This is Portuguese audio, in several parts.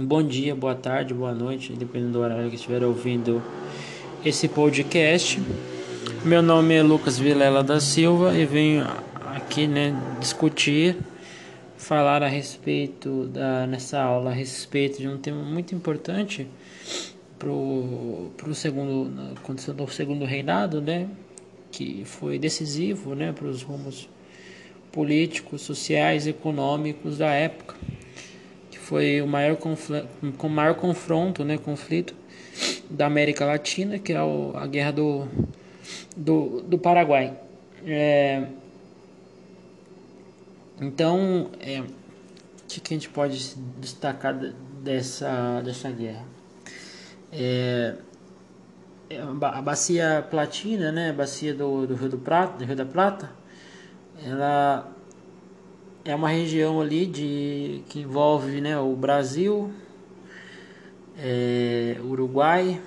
Bom dia, boa tarde, boa noite, dependendo do horário que estiver ouvindo esse podcast. Meu nome é Lucas Vilela da Silva e venho aqui né, discutir, falar a respeito da, nessa aula a respeito de um tema muito importante para o segundo, condição do segundo reinado, né, que foi decisivo né, para os rumos políticos, sociais e econômicos da época foi o maior, com maior confronto, né, conflito da América Latina, que é o, a guerra do, do, do Paraguai. É, então, é, o que a gente pode destacar dessa, dessa guerra? É, é a bacia platina, né, a bacia do, do Rio do Prata, do Rio da Plata, ela é uma região ali de que envolve né, o Brasil, é, Uruguai,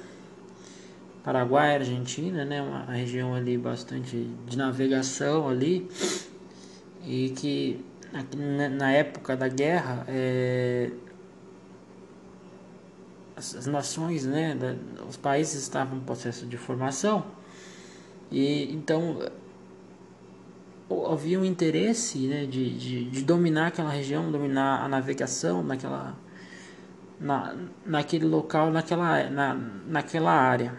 Paraguai, Argentina, né, uma região ali bastante de navegação ali e que na, época da guerra é, as, as, nações, né, da, os países estavam em processo de formação e então havia um interesse né, de, de, de, dominar aquela região, dominar a navegação naquela, na, naquele local, naquela, na, naquela área.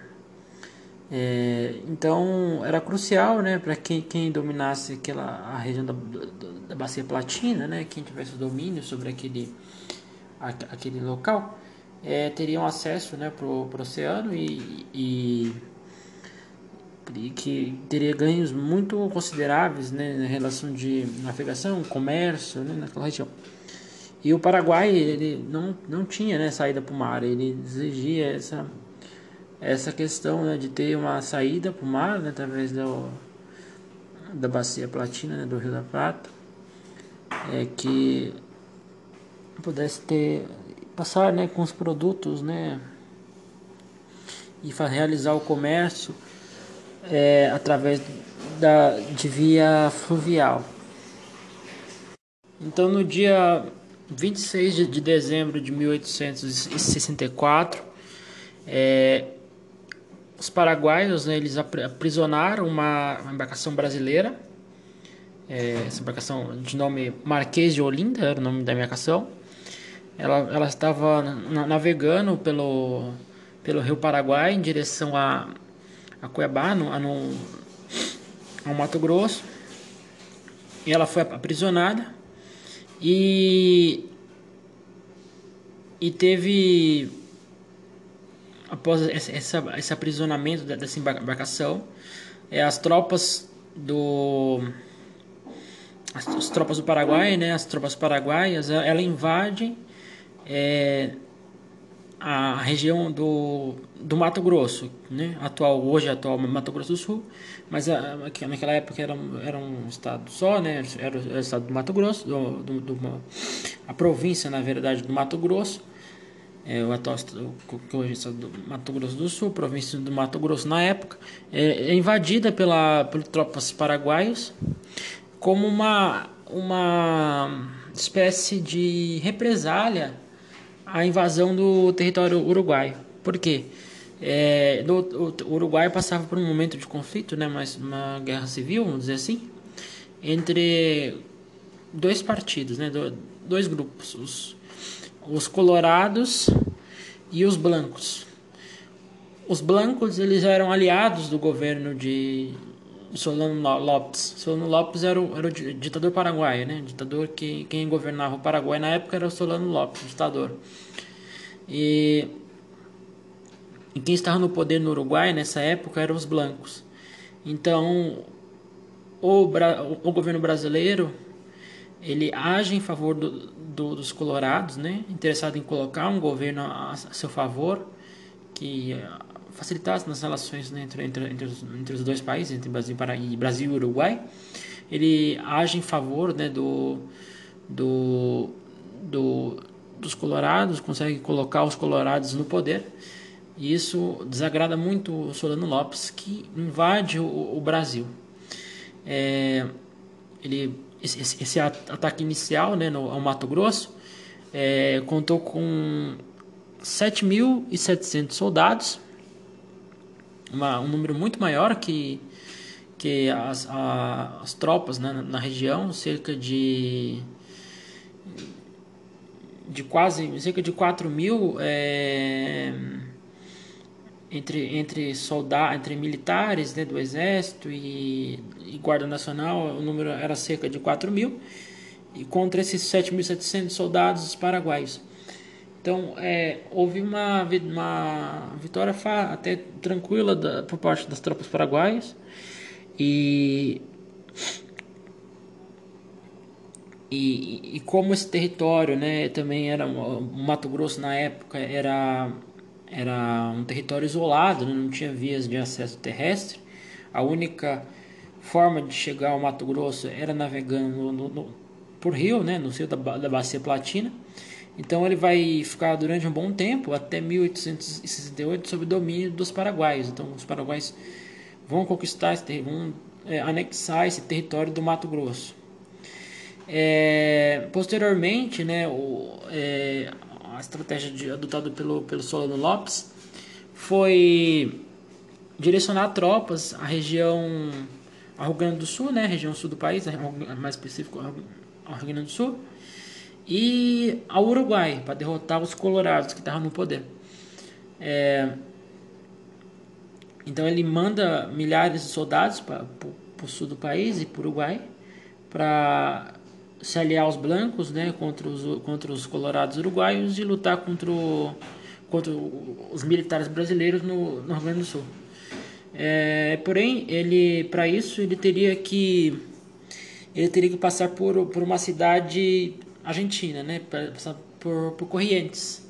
É, então era crucial né, para quem, quem dominasse aquela, a região da, da, da Bacia Platina, né, quem tivesse domínio sobre aquele, aquele local, é, teriam acesso né, para o oceano e, e que teria ganhos muito consideráveis né, na relação de navegação, comércio né, naquela região. E o Paraguai ele não, não tinha né, saída para o mar, ele exigia essa, essa questão né, de ter uma saída para o mar né, através do, da bacia platina né, do Rio da Prata, é, que pudesse ter passar né, com os produtos né, e realizar o comércio é, através da, de via fluvial. Então, no dia 26 de, de dezembro de 1864, é, os paraguaios né, eles aprisionaram uma, uma embarcação brasileira, é, essa embarcação de nome Marquês de Olinda, era o nome da embarcação. Ela, ela estava navegando pelo, pelo rio Paraguai em direção a a Cuiabá, no, no, ao Mato Grosso. E ela foi aprisionada e, e teve, após esse, esse aprisionamento dessa embarcação, é, as tropas do as, as, tropas do Paraguai, né, as tropas paraguaias, ela invadem é, a região do, do Mato Grosso, né? atual hoje atual Mato Grosso do Sul, mas a, naquela época era, era um estado só, né? era, o estado do Mato Grosso, do, do, do, a província na verdade do Mato Grosso, é, o atual que hoje é o estado do Mato Grosso do Sul, província do Mato Grosso na época, é, é invadida pela, por tropas paraguaios como uma, uma espécie de represália a invasão do território uruguaio. Por quê? É, do, o Uruguai passava por um momento de conflito, né, mas uma guerra civil, vamos dizer assim, entre dois partidos, né, dois grupos, os, os colorados e os blancos. Os blancos eles eram aliados do governo de Solano Lopes. Solano Lopes era o, era o ditador paraguaio, né? Ditador que quem governava o Paraguai na época era o Solano Lopes, ditador. E, e quem estava no poder no Uruguai nessa época eram os blancos. Então, o, o governo brasileiro ele age em favor do, do, dos colorados, né? Interessado em colocar um governo a, a seu favor que facilitasse nas relações né, entre, entre, entre, os, entre, os, dois países, entre Brasil, e Brasil e Uruguai, ele age em favor né, do, do, do, dos colorados, consegue colocar os colorados no poder. E isso desagrada muito o Solano Lopes, que invade o, o Brasil. É, ele, esse, esse, ataque inicial né, no, ao Mato Grosso é, contou com 7.700 soldados, uma, um número muito maior que, que as, a, as tropas né, na região, cerca de de quase cerca de 4 mil é, entre, entre soldados, entre militares né, do exército e, e, guarda nacional, o número era cerca de 4 mil, e contra esses 7.700 soldados paraguaios. Então, é, houve uma, uma vitória até tranquila da, por parte das tropas paraguaias, e e, e, como esse território, né, também era Mato Grosso na época era era um território isolado, né, não tinha vias de acesso terrestre. A única forma de chegar ao Mato Grosso era navegando no, no, por rio, né, no rio da, da Bacia Platina. Então ele vai ficar durante um bom tempo, até 1868, sob domínio dos paraguaios. Então os paraguaios vão conquistar, vão é, anexar esse território do Mato Grosso. É, posteriormente, né, o, é, a estratégia de, adotada pelo, pelo Solano Lopes foi direcionar tropas à região ao Rio Grande do Sul, né, região sul do país, mais específico ao Rio Grande do Sul, e ao Uruguai para derrotar os colorados que estavam no poder. É, então ele manda milhares de soldados para o sul do país e para o Uruguai para se aliar aos blancos, né, contra os, contra os colorados uruguaios e lutar contra, o, contra os militares brasileiros no, no Rio Grande do Sul. É, porém, ele para isso ele teria que ele teria que passar por, por uma cidade argentina, né, passar por, por Corrientes.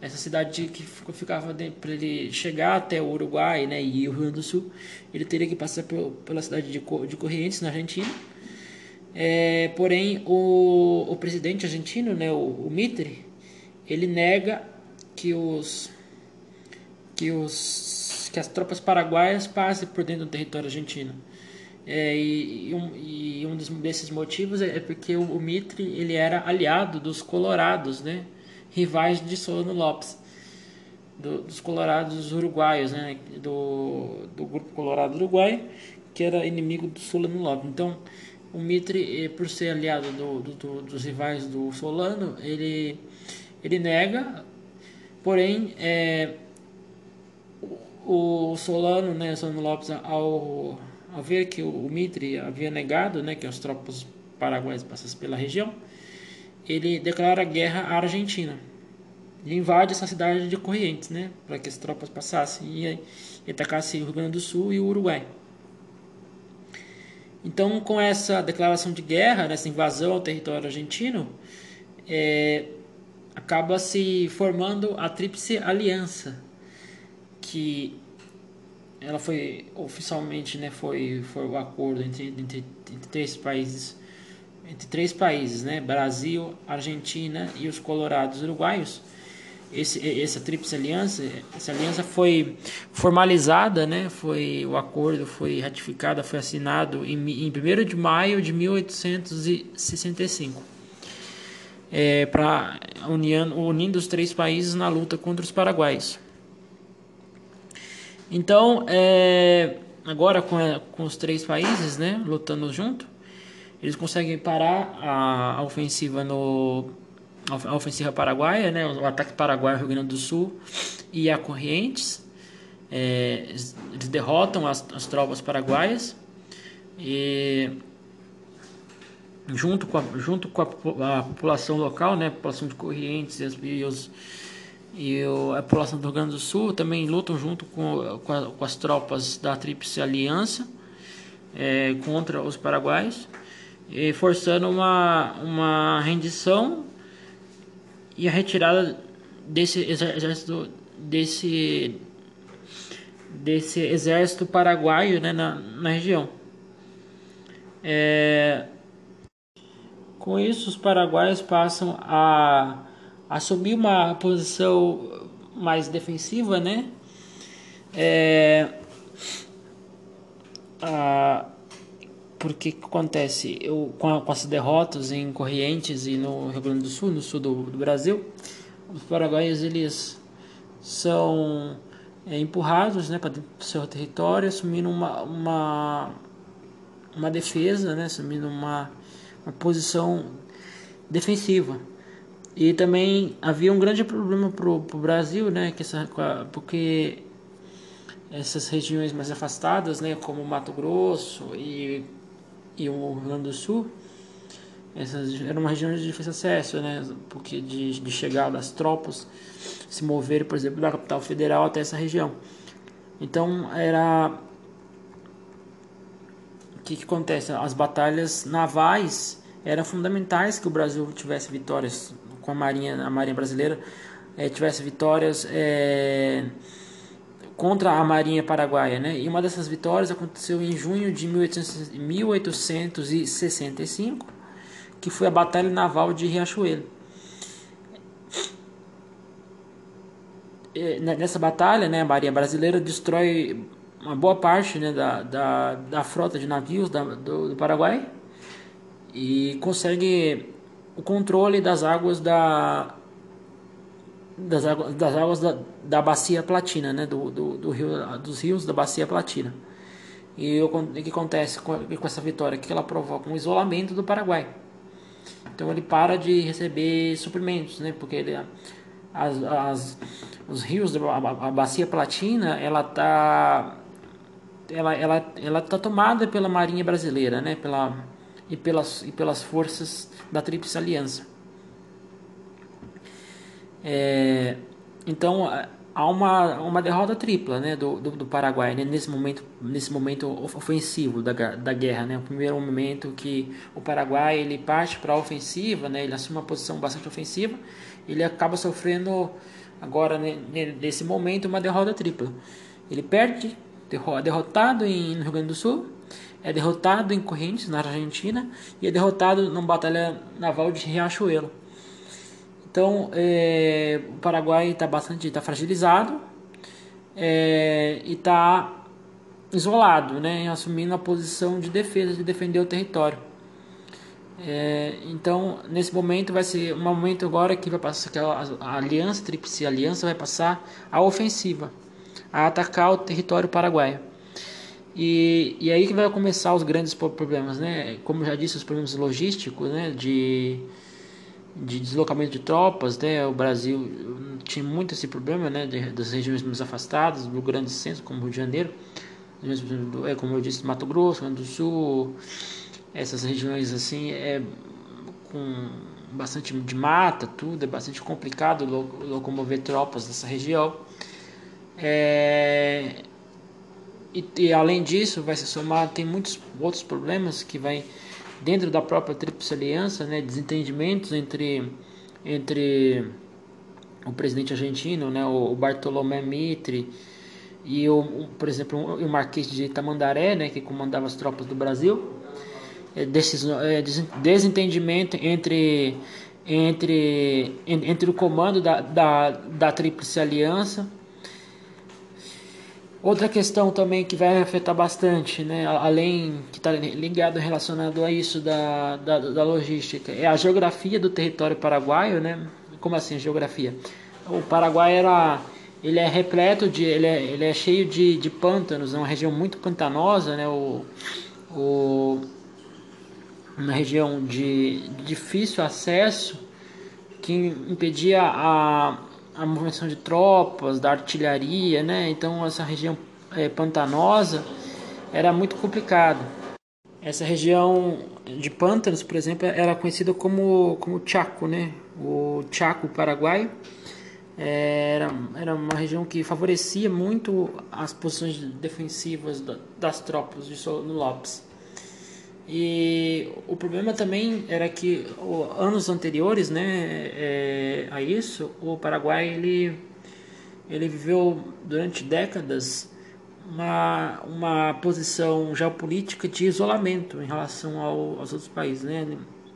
Essa cidade que ficava para ele chegar até o Uruguai, né, e o Rio Grande do Sul, ele teria que passar por, pela cidade de, de Corrientes na Argentina é, porém, o, o presidente argentino, né, o, o Mitre, ele nega que os que os que as tropas paraguaias passem por dentro do território argentino. É, e, e, um, e, um, desses motivos é, é porque o, o, Mitre ele era aliado dos colorados, né, rivais de Solano Lopes, do, dos colorados uruguaios, né, do, do grupo colorado uruguaio, que era inimigo do Solano Lopes. Então, o Mitre, eh, por ser aliado do, do, dos rivais do Solano, ele, ele nega, porém, é, o, o Solano, né, Solano Lopes, ao, ao ver que o, Mitre havia negado né, que as tropas paraguaias passassem pela região, ele declara guerra à Argentina e invade essa cidade de Corrientes, né, para que as tropas passassem e, e atacassem o Rio Grande do Sul e o Uruguai. Então, com essa declaração de guerra, nessa invasão ao território argentino, é, acaba se formando a Tríplice Aliança, que ela foi oficialmente, né, foi, foi o acordo entre, entre, entre três países, entre três países, né, Brasil, Argentina e os Colorados Uruguaios esse, essa tríplice aliança, essa aliança foi formalizada, né? Foi o acordo foi ratificado, foi assinado em, em 1 de maio de 1865, é, para unindo os três países na luta contra os paraguaios. Então, é, agora com, com os três países, né, lutando junto, eles conseguem parar a, a ofensiva no a ofensiva paraguaia, né, o ataque paraguaio Rio Grande do Sul e a Corrientes. É, eles derrotam as, as tropas paraguaias e junto com a, junto com a, a população local, né, a população de Corrientes as, e, os, e a população do Rio Grande do Sul também lutam junto com, com, a, com as tropas da Tríplice Aliança é, contra os paraguaios, e forçando uma, uma rendição e a retirada desse exército desse desse exército paraguaio né, na, na região. É, com isso, os paraguaios passam a assumir uma posição mais defensiva, né? É, a, porque que acontece? Eu, com, a, com as derrotas em Corrientes e no Rio Grande do Sul, no sul do, do Brasil, os paraguaios eles são é, empurrados né, para o seu território, assumindo uma, uma, uma defesa, né, assumindo uma, uma posição defensiva. E também havia um grande problema para o Brasil, né, que essa, porque essas regiões mais afastadas, né, como Mato Grosso e, e o Rio Grande do Sul, essas eram uma região de difícil acesso, né, porque de, de chegar das tropas se moverem, por exemplo, da capital federal até essa região. Então era o que, que acontece? As batalhas navais eram fundamentais que o Brasil tivesse vitórias com a marinha, a marinha brasileira é, tivesse vitórias é, contra a marinha paraguaia, né? E uma dessas vitórias aconteceu em junho de 1865, que foi a batalha naval de Riachuelo. nessa batalha, né, a Marinha Brasileira destrói uma boa parte né, da, da, da frota de navios da, do, do, Paraguai e consegue o controle das águas da das águas, das águas da, da bacia platina, né, do, do, do rio, dos rios da bacia platina. E o, que acontece com, com essa vitória? Que ela provoca um isolamento do Paraguai. Então ele para de receber suprimentos, né, porque ele, as, as os rios, a, a bacia platina, ela tá ela, ela, ela tá tomada pela Marinha Brasileira, né? Pela, e, pelas, e pelas forças da Tríplice Aliança. É, então há uma, uma derrota tripla né, do, do, do Paraguai né, nesse, momento, nesse momento ofensivo da, da guerra. Né, o primeiro momento que o Paraguai ele parte para a ofensiva, né, ele assume uma posição bastante ofensiva, ele acaba sofrendo agora nesse momento uma derrota tripla. Ele perde, derrotado em, no Rio Grande do Sul, é derrotado em Correntes, na Argentina, e é derrotado numa batalha naval de Riachuelo. Então, é, o Paraguai está bastante tá fragilizado é, e está isolado, né, assumindo a posição de defesa, de defender o território. É, então, nesse momento vai ser um momento agora que vai passar que a, a aliança, a tríplice aliança vai passar a ofensiva, a atacar o território paraguaio. E, e aí que vai começar os grandes problemas, né? Como já disse, os problemas logísticos, né? De, de deslocamento de tropas, né? O Brasil tinha muito esse problema, né? De, das regiões mais afastadas, do grande centro, como Rio de Janeiro, é, como eu disse, Mato Grosso, Rio Grande do Sul, essas regiões assim é com bastante de mata, tudo é bastante complicado locomover tropas nessa região. É, e, e, além disso, vai se somar tem muitos outros problemas que vai dentro da própria Tríplice Aliança, né, desentendimentos entre entre o presidente argentino, né, o Bartolomé Mitre e o, por exemplo, o Marquês de Itamandaré, né, que comandava as tropas do Brasil. É, é, desentendimento entre, entre, entre o comando da, da, da Tríplice Aliança. Outra questão também que vai afetar bastante, né, além que está ligado relacionado a isso da, da, da, logística, é a geografia do território paraguaio, né? Como assim geografia? O Paraguai era, ele é repleto de, ele é, ele é cheio de, de pântanos, é uma região muito pantanosa, né? O, o, uma região de difícil acesso que impedia a, a movimentação de tropas, da artilharia, né? Então essa região é, pantanosa era muito complicado. Essa região de pântanos, por exemplo, era conhecida como como Chaco, né? O Chaco paraguaio era, era uma região que favorecia muito as posições defensivas das tropas de Solano Lopes. E o problema também era que anos anteriores, né, é, a isso, o Paraguai ele, ele viveu durante décadas uma, uma posição geopolítica de isolamento em relação ao, aos outros países, né?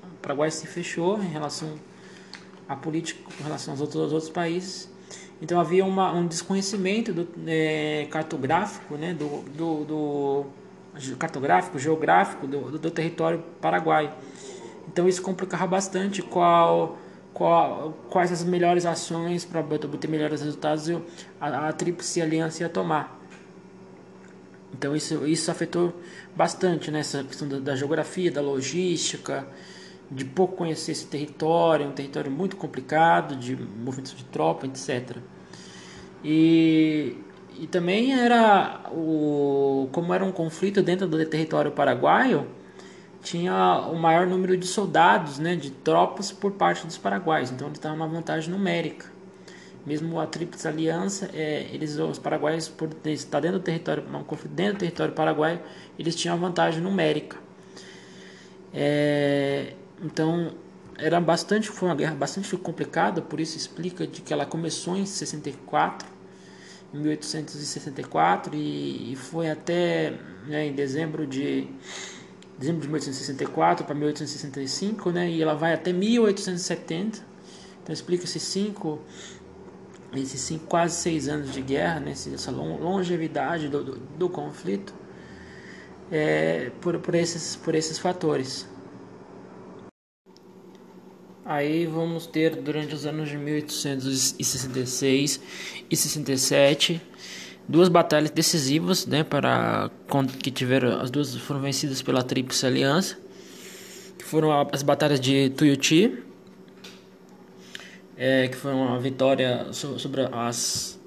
O Paraguai se fechou em relação à política em relação aos outros, aos outros países. Então havia uma, um desconhecimento do, é, cartográfico, né, do, do, do cartográfico, geográfico do, do território paraguaio. Então isso complicava bastante qual, qual, quais as melhores ações para obter melhores resultados a, a Tríplice Aliança ia tomar. Então isso, isso afetou bastante né, questão da, da, geografia, da logística, de pouco conhecer esse território, um território muito complicado, de movimentos de tropa, etc. E, e também era o como era um conflito dentro do território paraguaio, tinha o maior número de soldados, né, de tropas por parte dos paraguaios. Então ele estava uma vantagem numérica. Mesmo a Tríplice Aliança, é, eles, os paraguaios, por estar dentro do território, um conflito dentro do território paraguaio, eles tinham uma vantagem numérica. É, então era bastante, foi uma guerra bastante complicada, por isso explica de que ela começou em 64 em 1864 e, e foi até né, em dezembro de dezembro de 1864 para 1865, né, e ela vai até 1870. Então explica esses cinco, esses cinco quase seis anos de guerra, né, essa longevidade do, do, do conflito, é, por, por, esses, por esses fatores. Aí vamos ter durante os anos de 1866 e 67 duas batalhas decisivas, né, para que tiveram as duas foram vencidas pela Tríplice Aliança, que foram as batalhas de Tuiuti, é, que foi uma vitória sobre as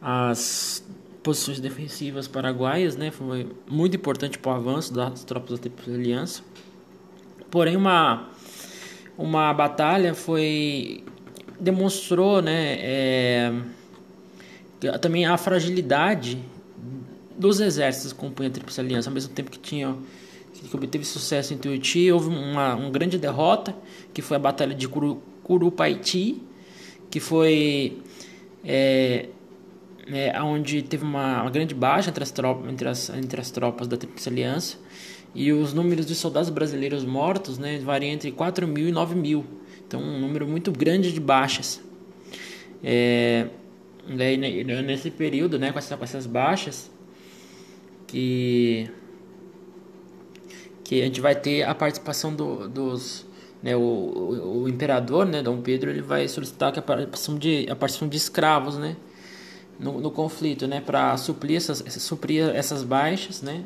as posições defensivas paraguaias, né, foi muito importante para o avanço das tropas da Tríplice Aliança. Porém, uma uma batalha foi demonstrou né é, também a fragilidade dos exércitos que compõem a Tríplice Aliança ao mesmo tempo que tinha que obteve sucesso em Tuiuti houve uma, uma grande derrota que foi a batalha de Curu, Curupaiti que foi é, é, onde teve uma, uma grande baixa entre as, tropas, entre, as, entre as tropas da Tríplice Aliança e os números de soldados brasileiros mortos né, variam entre 4 mil e 9 mil. Então, um número muito grande de baixas. É, daí, nesse período, né, com, essa, com essas baixas, que, que a gente vai ter a participação do, dos. Né, o, o, o, imperador, né, Dom Pedro, ele vai solicitar a participação de, a participação de escravos né, no, no conflito, né, para suprir essas, suprir essas baixas, né,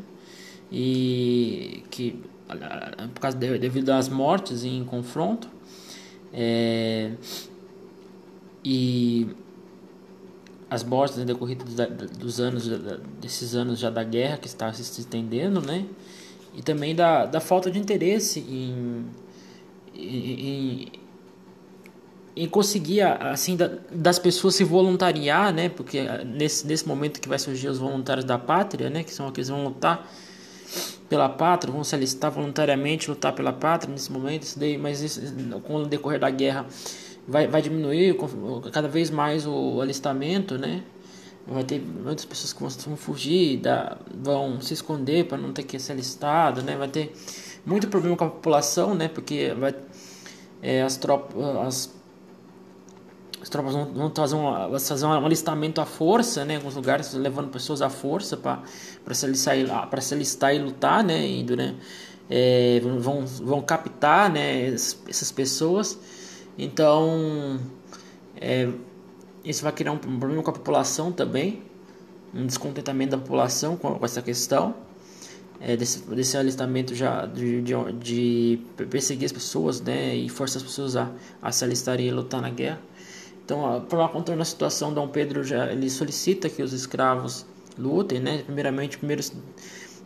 e que por causa de, devido às mortes em confronto é, e as mortes né, decorridas dos anos desses anos já da guerra que está se estendendo né? E também da, da falta de interesse em, em, em conseguir assim das pessoas se voluntariar né? Porque nesse, nesse momento que vai surgir os voluntários da pátria né? Que são aqueles que vão lutar pela pátria, vão se alistar voluntariamente, lutar pela pátria nesse momento, isso daí, mas isso, com o decorrer da guerra vai, vai diminuir cada vez mais o alistamento, né? Vai ter muitas pessoas que vão fugir, vão se esconder para não ter que ser alistado, né? Vai ter muito problema com a população, né? Porque vai, é, as tropas, as as tropas vão, vão fazer, um, fazer um alistamento à força, né, em alguns lugares, levando pessoas à força para se alistar, para se alistar e lutar, né, e durante, é, vão, vão captar, né, essas pessoas. Então, é, isso vai criar um problema com a população também, um descontentamento da população com, com essa questão. É, desse, desse alistamento já de, de, de, perseguir as pessoas né, e forçar as pessoas a, a se alistarem e lutar na guerra. Então, para contornar a situação, Dom Pedro já ele solicita que os escravos lutem, né? Primeiramente, primeiro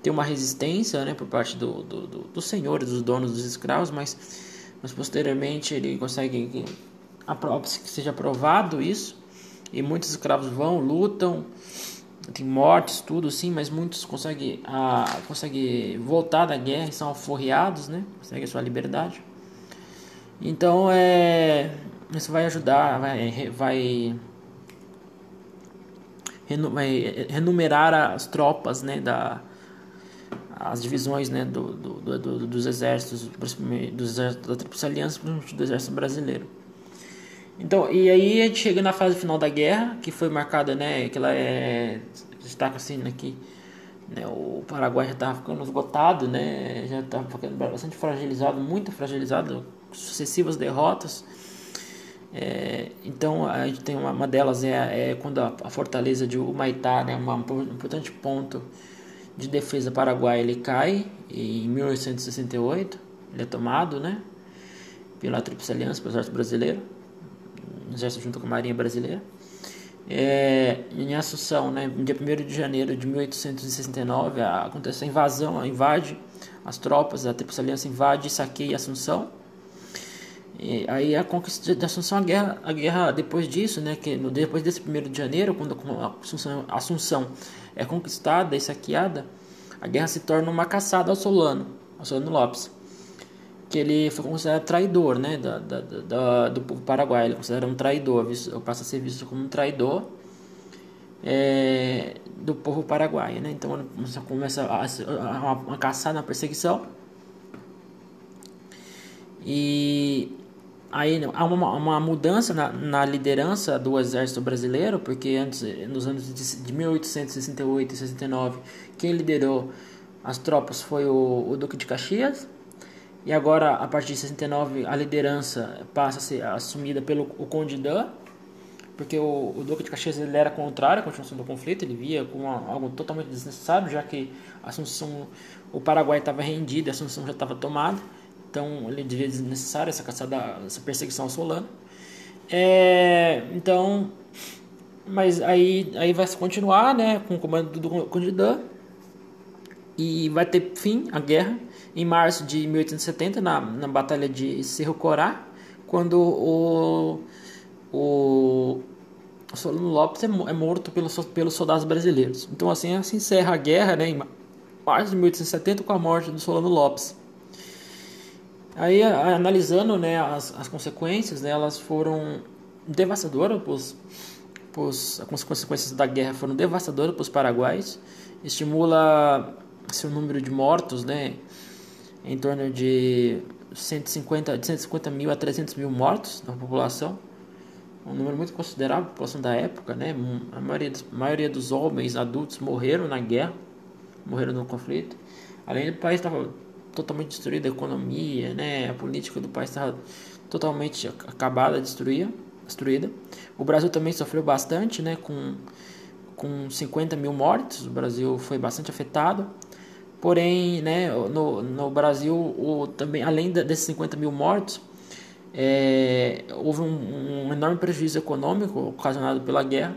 tem uma resistência, né, por parte do, do, do, dos senhores, dos donos dos escravos, mas, mas posteriormente ele consegue que, seja aprovado isso e muitos escravos vão, lutam, tem mortes, tudo sim, mas muitos conseguem, a, conseguem voltar da guerra e são alforriados, né? Conseguem a sua liberdade. Então é isso vai ajudar, vai, vai, vai renumerar as tropas, né, da, as divisões, né, do, do, do dos exércitos, dos exércitos da Tríplice Aliança, do exército brasileiro. Então, e aí a gente chega na fase final da guerra, que foi marcada, né, que ela é destaca assim aqui Né? O Paraguai já estava ficando esgotado, né? já estava ficando bastante fragilizado, muito fragilizado, sucessivas derrotas. É, então a gente tem uma, uma delas é, é quando a, a, fortaleza de Humaitá, né, um importante ponto de defesa paraguaia, ele cai em 1868, ele é tomado, né, pela Tríplice Aliança, pelo Exército Brasileiro, Exército junto com a Marinha Brasileira. É, em Assunção, né, no dia 1 de janeiro de 1869, acontece a invasão, invade as tropas da Tríplice Aliança invade e saqueia Assunção e aí a conquista de Assunção, a guerra, a guerra depois disso, né, que no, depois desse 1 de janeiro, quando a Assunção, a Assunção é conquistada e saqueada, a guerra se torna uma caçada ao Solano, ao Solano Lopes, que ele foi considerado traidor, né, da, da, da do povo paraguaio, ele é um traidor, passa a ser visto como um traidor é, do povo paraguaio, né, então começa a, a, uma caçada, uma perseguição, e aí há uma, uma mudança na, na, liderança do exército brasileiro, porque antes, nos anos de, de 1868 e 69, quem liderou as tropas foi o, o, Duque de Caxias, e agora, a partir de 69, a liderança passa a ser assumida pelo o Conde Dan, porque o, o, Duque de Caxias ele era contrário à continuação do conflito, ele via como algo totalmente desnecessário, já que Assunção, o Paraguai estava rendido, a Assunção já estava tomada. Então ele devia desnecessário essa caçada, essa perseguição ao Solano. É, então, mas aí, aí vai continuar, né, com o comando do Condidã e vai ter fim a guerra em março de 1870 na, na batalha de Cerro Corá, quando o o Solano Lopes é, é morto pelos, pelos soldados brasileiros. Então assim, assim encerra a guerra, né, em março de 1870 com a morte do Solano Lopes. Aí, analisando né, as, as consequências, né, elas foram devastadoras, pros, pros, as consequências da guerra foram devastadoras para os paraguaios, estimula seu número de mortos né, em torno de 150, de 150 mil a 300 mil mortos na população, um número muito considerável da população da época, né? A maioria, a maioria dos homens adultos morreram na guerra, morreram no conflito. Além do país estava totalmente destruída, a economia, né, a política do país estava totalmente acabada, destruída, destruída. O Brasil também sofreu bastante, né, com, com 50 mil mortes, o Brasil foi bastante afetado. Porém, né, no, no Brasil, o, também, além desses 50 mil mortos, é, houve um, um, enorme prejuízo econômico ocasionado pela guerra.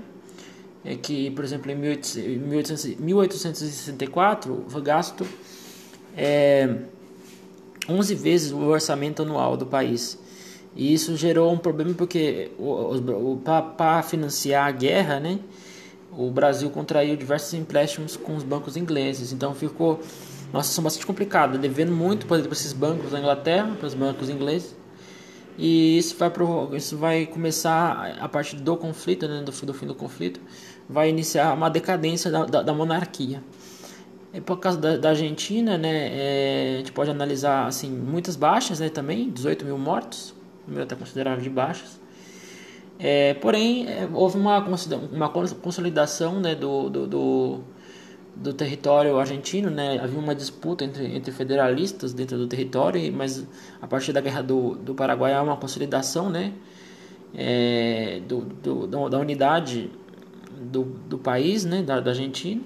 É que, por exemplo, em 1864 foi gasto é, 11 vezes o orçamento anual do país. E isso gerou um problema porque para financiar a guerra, né, o Brasil contraiu diversos empréstimos com os bancos ingleses. Então ficou uma situação bastante complicada, devendo muito para esses bancos da Inglaterra, para os bancos ingleses. E isso vai, isso vai começar a partir do conflito, né, do, do fim do conflito, vai iniciar uma decadência da, da, da monarquia. E por causa da, da Argentina, né, é, a gente pode analisar assim, muitas baixas né, também, 18 mil mortos, número até considerável de baixas. É, porém, é, houve uma, uma consolidação né, do, do, do, do, território argentino, né? havia uma disputa entre, entre federalistas dentro do território, mas a partir da Guerra do, do Paraguai há uma consolidação né, é, do, do, da unidade do, do país, né, da, da Argentina.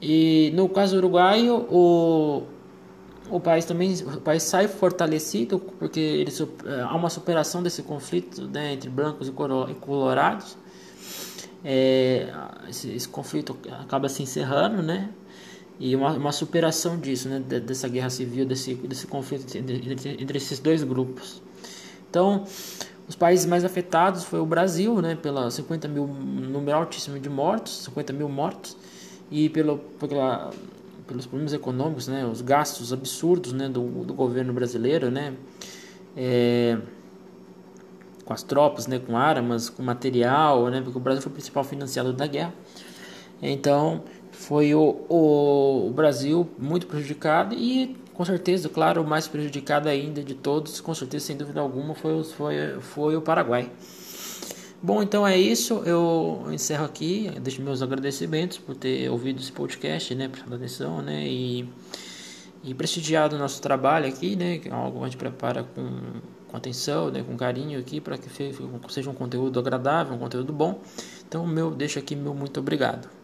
E no caso uruguaio, o, o país também o país sai fortalecido porque ele, é, há uma superação desse conflito né, entre brancos e colorados. É, esse, esse, conflito acaba se encerrando, né? E uma, uma superação disso, né? Dessa guerra civil, desse, desse conflito entre, entre, entre esses dois grupos. Então, os países mais afetados foi o Brasil, né? Pela 50 mil, número altíssimo de mortos, 50 mil mortos e pelo, pela, pelos problemas econômicos, né, os gastos absurdos né, do, do governo brasileiro, né, é, com as tropas, né, com armas, com material, né, porque o Brasil foi o principal financiador da guerra. Então, foi o, o, o Brasil muito prejudicado e, com certeza, claro, o mais prejudicado ainda de todos, com certeza, sem dúvida alguma, foi, foi, foi o Paraguai. Bom, então é isso. Eu encerro aqui. Deixo meus agradecimentos por ter ouvido esse podcast, né? Prestado atenção, né? E, e prestigiado o nosso trabalho aqui, né? Que é algo que a gente prepara com, com atenção, né? Com carinho aqui para que seja um conteúdo agradável, um conteúdo bom. Então, meu, deixo aqui meu muito obrigado.